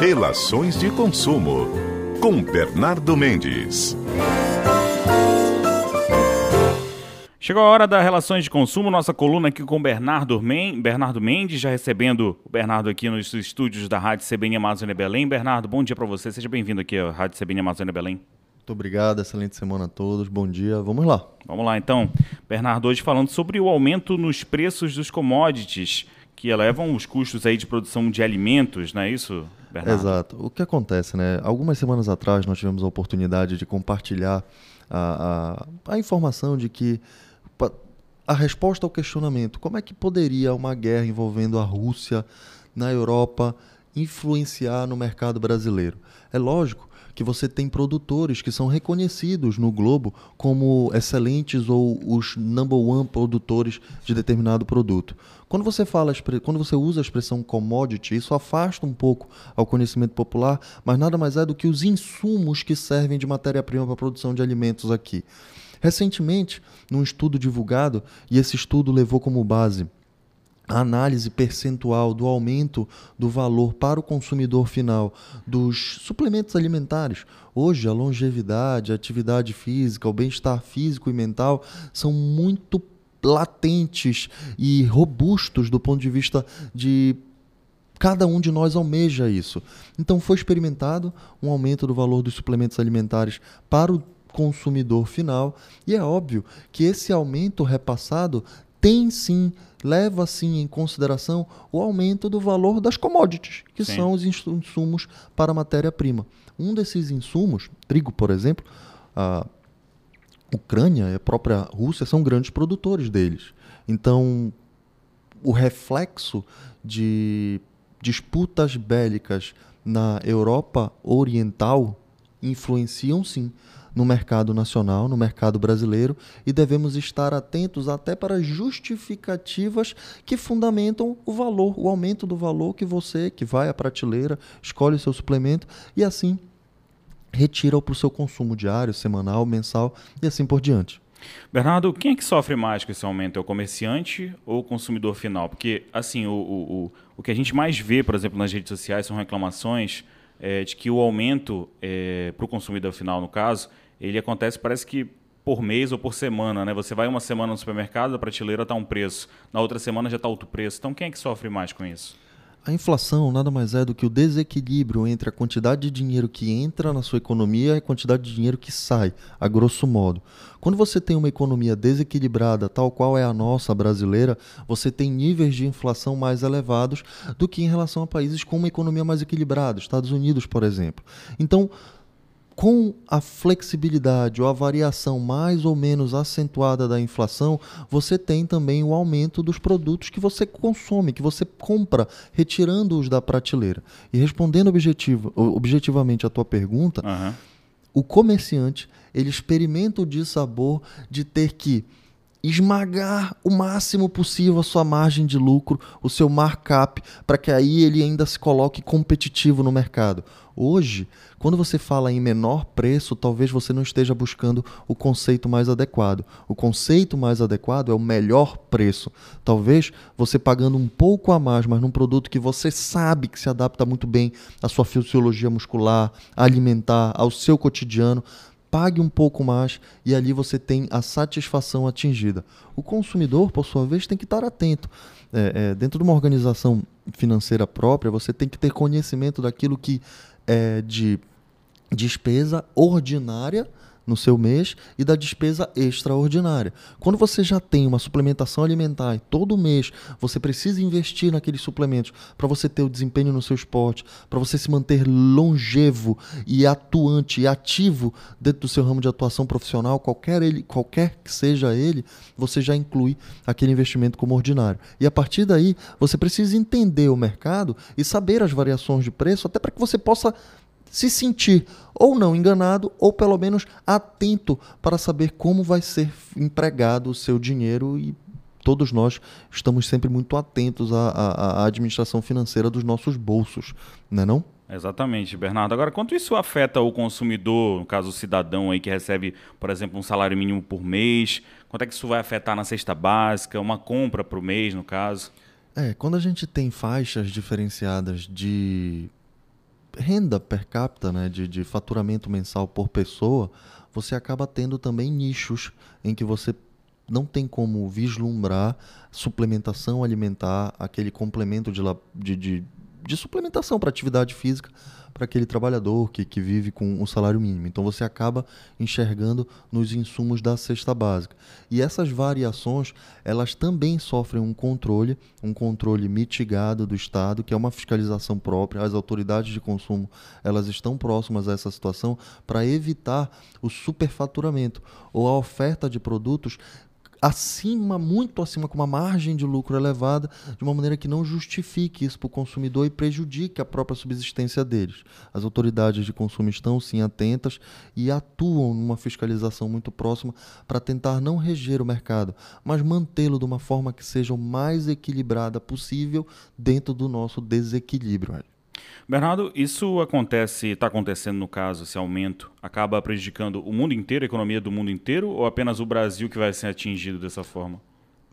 Relações de consumo com Bernardo Mendes. Chegou a hora da Relações de Consumo, nossa coluna aqui com Bernardo, Men Bernardo Mendes, já recebendo o Bernardo aqui nos estúdios da Rádio CBN Amazônia Belém. Bernardo, bom dia para você, seja bem-vindo aqui à Rádio CBN Amazônia Belém. Muito obrigado, excelente semana a todos, bom dia, vamos lá. Vamos lá então, Bernardo, hoje falando sobre o aumento nos preços dos commodities que elevam os custos aí de produção de alimentos, não é isso, Bernardo? Exato. O que acontece, né? Algumas semanas atrás nós tivemos a oportunidade de compartilhar a, a, a informação de que a resposta ao questionamento, como é que poderia uma guerra envolvendo a Rússia na Europa influenciar no mercado brasileiro? É lógico que você tem produtores que são reconhecidos no globo como excelentes ou os number one produtores de determinado produto. Quando você fala, quando você usa a expressão commodity, isso afasta um pouco ao conhecimento popular, mas nada mais é do que os insumos que servem de matéria-prima para a produção de alimentos aqui. Recentemente, num estudo divulgado, e esse estudo levou como base análise percentual do aumento do valor para o consumidor final dos suplementos alimentares. Hoje, a longevidade, a atividade física, o bem-estar físico e mental são muito latentes e robustos do ponto de vista de cada um de nós almeja isso. Então foi experimentado um aumento do valor dos suplementos alimentares para o consumidor final e é óbvio que esse aumento repassado tem sim, leva sim em consideração o aumento do valor das commodities, que sim. são os insumos para matéria-prima. Um desses insumos, trigo, por exemplo, a Ucrânia e a própria Rússia são grandes produtores deles. Então, o reflexo de disputas bélicas na Europa Oriental influenciam sim no mercado nacional, no mercado brasileiro, e devemos estar atentos até para justificativas que fundamentam o valor, o aumento do valor que você, que vai à prateleira, escolhe o seu suplemento e assim retira-o para o seu consumo diário, semanal, mensal e assim por diante. Bernardo, quem é que sofre mais com esse aumento? É o comerciante ou o consumidor final? Porque, assim, o, o, o, o que a gente mais vê, por exemplo, nas redes sociais são reclamações é, de que o aumento é, para o consumidor final, no caso, ele acontece, parece que por mês ou por semana, né? Você vai uma semana no supermercado, a prateleira está um preço, na outra semana já está outro preço. Então, quem é que sofre mais com isso? A inflação nada mais é do que o desequilíbrio entre a quantidade de dinheiro que entra na sua economia e a quantidade de dinheiro que sai, a grosso modo. Quando você tem uma economia desequilibrada, tal qual é a nossa brasileira, você tem níveis de inflação mais elevados do que em relação a países com uma economia mais equilibrada, Estados Unidos, por exemplo. Então, com a flexibilidade ou a variação mais ou menos acentuada da inflação, você tem também o aumento dos produtos que você consome, que você compra, retirando-os da prateleira. E respondendo objetivo, objetivamente a tua pergunta, uhum. o comerciante ele experimenta o dissabor de ter que esmagar o máximo possível a sua margem de lucro, o seu markup, para que aí ele ainda se coloque competitivo no mercado. Hoje, quando você fala em menor preço, talvez você não esteja buscando o conceito mais adequado. O conceito mais adequado é o melhor preço. Talvez você pagando um pouco a mais, mas num produto que você sabe que se adapta muito bem à sua fisiologia muscular, alimentar, ao seu cotidiano, pague um pouco mais e ali você tem a satisfação atingida. O consumidor, por sua vez, tem que estar atento. É, é, dentro de uma organização financeira própria, você tem que ter conhecimento daquilo que é de despesa ordinária no seu mês e da despesa extraordinária. Quando você já tem uma suplementação alimentar e todo mês você precisa investir naqueles suplementos para você ter o desempenho no seu esporte, para você se manter longevo e atuante e ativo dentro do seu ramo de atuação profissional, qualquer, ele, qualquer que seja ele, você já inclui aquele investimento como ordinário. E a partir daí, você precisa entender o mercado e saber as variações de preço, até para que você possa se sentir ou não enganado, ou pelo menos atento para saber como vai ser empregado o seu dinheiro e todos nós estamos sempre muito atentos à, à, à administração financeira dos nossos bolsos, não é não? Exatamente, Bernardo. Agora, quanto isso afeta o consumidor, no caso o cidadão aí que recebe, por exemplo, um salário mínimo por mês? Quanto é que isso vai afetar na cesta básica, uma compra o mês, no caso? É, quando a gente tem faixas diferenciadas de renda per capita, né, de, de faturamento mensal por pessoa, você acaba tendo também nichos em que você não tem como vislumbrar suplementação alimentar, aquele complemento de, de, de, de suplementação para atividade física para aquele trabalhador que, que vive com um salário mínimo. Então você acaba enxergando nos insumos da cesta básica. E essas variações, elas também sofrem um controle, um controle mitigado do Estado, que é uma fiscalização própria. As autoridades de consumo, elas estão próximas a essa situação para evitar o superfaturamento ou a oferta de produtos acima, muito acima, com uma margem de lucro elevada, de uma maneira que não justifique isso para o consumidor e prejudique a própria subsistência deles. As autoridades de consumo estão sim atentas e atuam numa fiscalização muito próxima para tentar não reger o mercado, mas mantê-lo de uma forma que seja o mais equilibrada possível dentro do nosso desequilíbrio. Bernardo, isso acontece, está acontecendo no caso, esse aumento acaba prejudicando o mundo inteiro, a economia do mundo inteiro, ou apenas o Brasil que vai ser atingido dessa forma?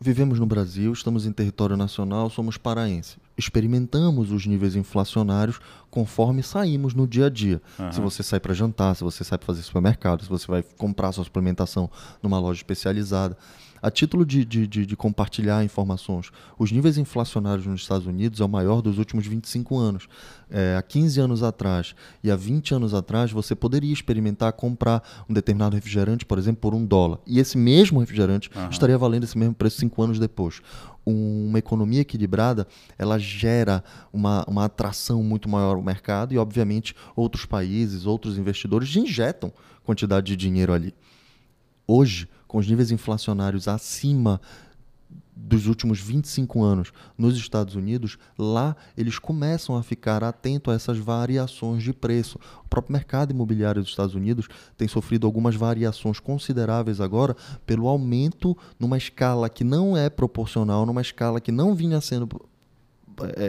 Vivemos no Brasil, estamos em território nacional, somos paraenses. Experimentamos os níveis inflacionários conforme saímos no dia a dia. Uhum. Se você sai para jantar, se você sai para fazer supermercado, se você vai comprar sua suplementação numa loja especializada. A título de, de, de, de, compartilhar informações, os níveis inflacionários nos Estados Unidos é o maior dos últimos 25 anos. É, há 15 anos atrás e há 20 anos atrás, você poderia experimentar comprar um determinado refrigerante, por exemplo, por um dólar. E esse mesmo refrigerante uhum. estaria valendo esse mesmo preço cinco anos depois. Uma economia equilibrada, ela gera uma, uma atração muito maior ao mercado e, obviamente, outros países, outros investidores injetam quantidade de dinheiro ali. Hoje, com os níveis inflacionários acima dos últimos 25 anos nos Estados Unidos, lá eles começam a ficar atentos a essas variações de preço. O próprio mercado imobiliário dos Estados Unidos tem sofrido algumas variações consideráveis agora pelo aumento numa escala que não é proporcional, numa escala que não vinha sendo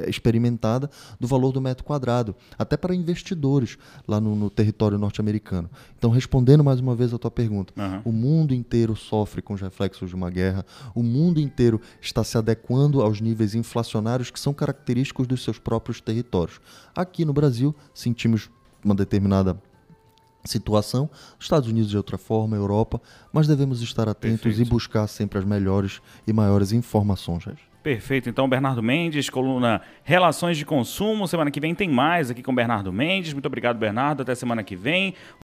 experimentada do valor do metro quadrado, até para investidores lá no, no território norte-americano. Então, respondendo mais uma vez a tua pergunta, uhum. o mundo inteiro sofre com os reflexos de uma guerra, o mundo inteiro está se adequando aos níveis inflacionários que são característicos dos seus próprios territórios. Aqui no Brasil, sentimos uma determinada situação, Estados Unidos de outra forma, Europa, mas devemos estar atentos Perfeito. e buscar sempre as melhores e maiores informações. Perfeito. Então, Bernardo Mendes, coluna Relações de Consumo. Semana que vem tem mais aqui com Bernardo Mendes. Muito obrigado, Bernardo. Até semana que vem.